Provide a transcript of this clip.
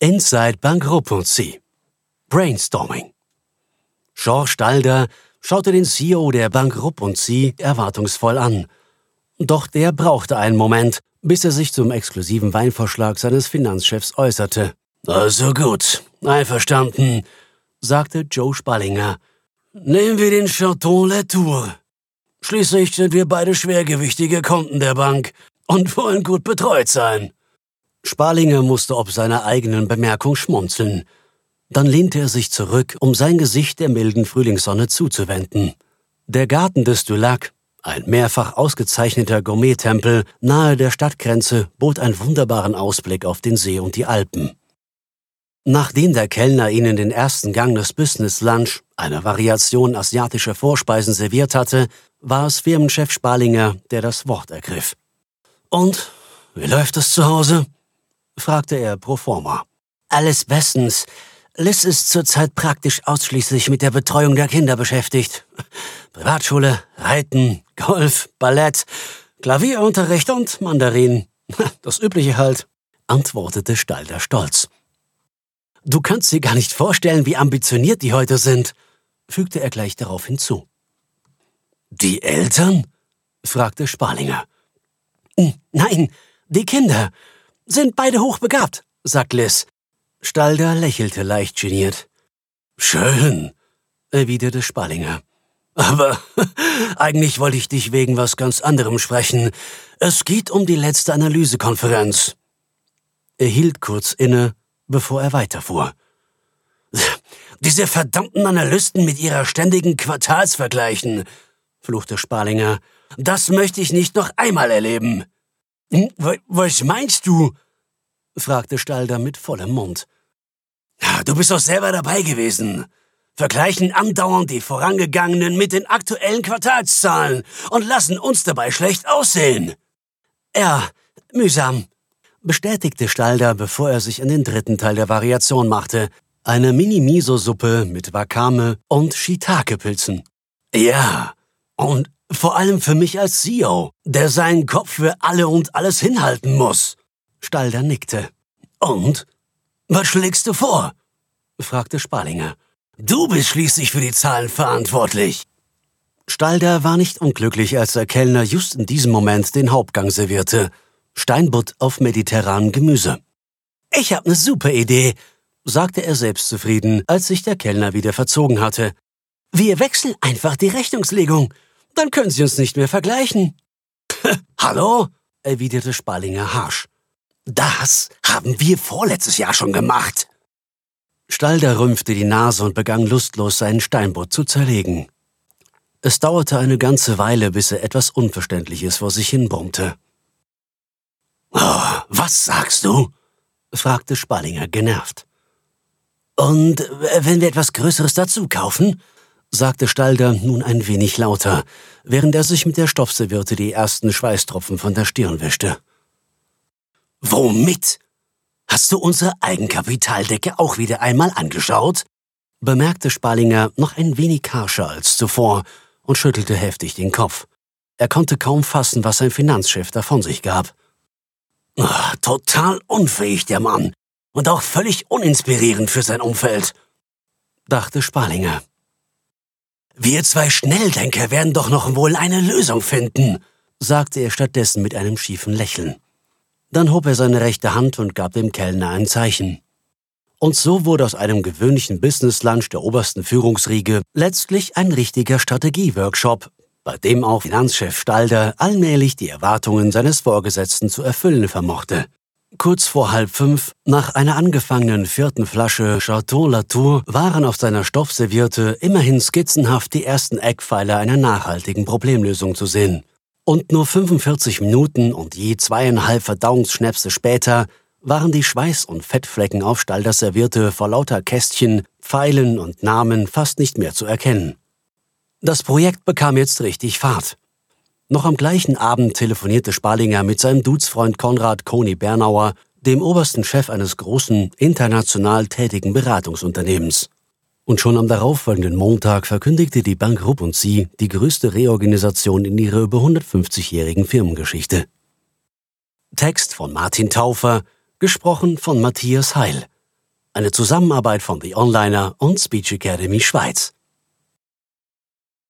Inside Bank Rupp&C. Brainstorming. George Stalder schaute den CEO der Bank Rupp&C erwartungsvoll an. Doch der brauchte einen Moment, bis er sich zum exklusiven Weinvorschlag seines Finanzchefs äußerte. Also gut, einverstanden, sagte Joe Spallinger. Nehmen wir den Chateau Latour. Schließlich sind wir beide schwergewichtige Kunden der Bank und wollen gut betreut sein. Sparlinger musste ob seiner eigenen Bemerkung schmunzeln. Dann lehnte er sich zurück, um sein Gesicht der milden Frühlingssonne zuzuwenden. Der Garten des Dulac, ein mehrfach ausgezeichneter Gourmet-Tempel nahe der Stadtgrenze, bot einen wunderbaren Ausblick auf den See und die Alpen. Nachdem der Kellner ihnen den ersten Gang des Business Lunch, eine Variation asiatischer Vorspeisen, serviert hatte, war es Firmenchef Sparlinger, der das Wort ergriff. Und, wie läuft es zu Hause? Fragte er pro forma. Alles bestens. Liz ist zurzeit praktisch ausschließlich mit der Betreuung der Kinder beschäftigt. Privatschule, Reiten, Golf, Ballett, Klavierunterricht und Mandarin. Das Übliche halt, antwortete Stalder stolz. Du kannst dir gar nicht vorstellen, wie ambitioniert die heute sind, fügte er gleich darauf hinzu. Die Eltern? fragte Sparlinger. Nein, die Kinder. Sind beide hochbegabt, sagt Liz. Stalder lächelte leicht geniert. Schön, erwiderte Sparlinger. Aber eigentlich wollte ich dich wegen was ganz anderem sprechen. Es geht um die letzte Analysekonferenz. Er hielt kurz inne, bevor er weiterfuhr. Diese verdammten Analysten mit ihrer ständigen Quartalsvergleichen, fluchte Sparlinger. Das möchte ich nicht noch einmal erleben. Hm, was meinst du? fragte Stalder mit vollem Mund. Du bist doch selber dabei gewesen. Vergleichen andauernd die vorangegangenen mit den aktuellen Quartalszahlen und lassen uns dabei schlecht aussehen. Ja, mühsam, bestätigte Stalder, bevor er sich an den dritten Teil der Variation machte. Eine Mini-Miso-Suppe mit Wakame und Shiitake-Pilzen. Ja, und vor allem für mich als CEO, der seinen Kopf für alle und alles hinhalten muss. Stalder nickte. Und? Was schlägst du vor? fragte Spalinger. Du bist schließlich für die Zahlen verantwortlich. Stalder war nicht unglücklich, als der Kellner just in diesem Moment den Hauptgang servierte. Steinbutt auf mediterranem Gemüse. Ich hab ne super Idee, sagte er selbstzufrieden, als sich der Kellner wieder verzogen hatte. Wir wechseln einfach die Rechnungslegung. Dann können Sie uns nicht mehr vergleichen. Hallo? erwiderte Spallinger harsch. Das haben wir vorletztes Jahr schon gemacht. Stalder rümpfte die Nase und begann lustlos seinen Steinbutt zu zerlegen. Es dauerte eine ganze Weile, bis er etwas Unverständliches vor sich hin brummte. Oh, was sagst du? fragte Spallinger genervt. Und wenn wir etwas Größeres dazu kaufen? Sagte Stalder nun ein wenig lauter, während er sich mit der Stoffserviette die ersten Schweißtropfen von der Stirn wischte. Womit? Hast du unsere Eigenkapitaldecke auch wieder einmal angeschaut? bemerkte Spalinger noch ein wenig harscher als zuvor und schüttelte heftig den Kopf. Er konnte kaum fassen, was sein Finanzchef davon sich gab. Ach, total unfähig, der Mann. Und auch völlig uninspirierend für sein Umfeld, dachte Spalinger. Wir zwei Schnelldenker werden doch noch wohl eine Lösung finden, sagte er stattdessen mit einem schiefen Lächeln. Dann hob er seine rechte Hand und gab dem Kellner ein Zeichen. Und so wurde aus einem gewöhnlichen Business-Lunch der obersten Führungsriege letztlich ein richtiger Strategieworkshop, bei dem auch Finanzchef Stalder allmählich die Erwartungen seines Vorgesetzten zu erfüllen vermochte. Kurz vor halb fünf, nach einer angefangenen vierten Flasche Chateau Latour, waren auf seiner Stoffservierte immerhin skizzenhaft die ersten Eckpfeiler einer nachhaltigen Problemlösung zu sehen. Und nur 45 Minuten und je zweieinhalb Verdauungsschnäpse später waren die Schweiß- und Fettflecken auf Stalders Servierte vor lauter Kästchen, Pfeilen und Namen fast nicht mehr zu erkennen. Das Projekt bekam jetzt richtig Fahrt. Noch am gleichen Abend telefonierte Spalinger mit seinem Dudesfreund Konrad Koni Bernauer, dem obersten Chef eines großen, international tätigen Beratungsunternehmens. Und schon am darauffolgenden Montag verkündigte die Bank Rupp und Sie die größte Reorganisation in ihrer über 150-jährigen Firmengeschichte. Text von Martin Taufer, gesprochen von Matthias Heil. eine Zusammenarbeit von The Onliner und Speech Academy Schweiz.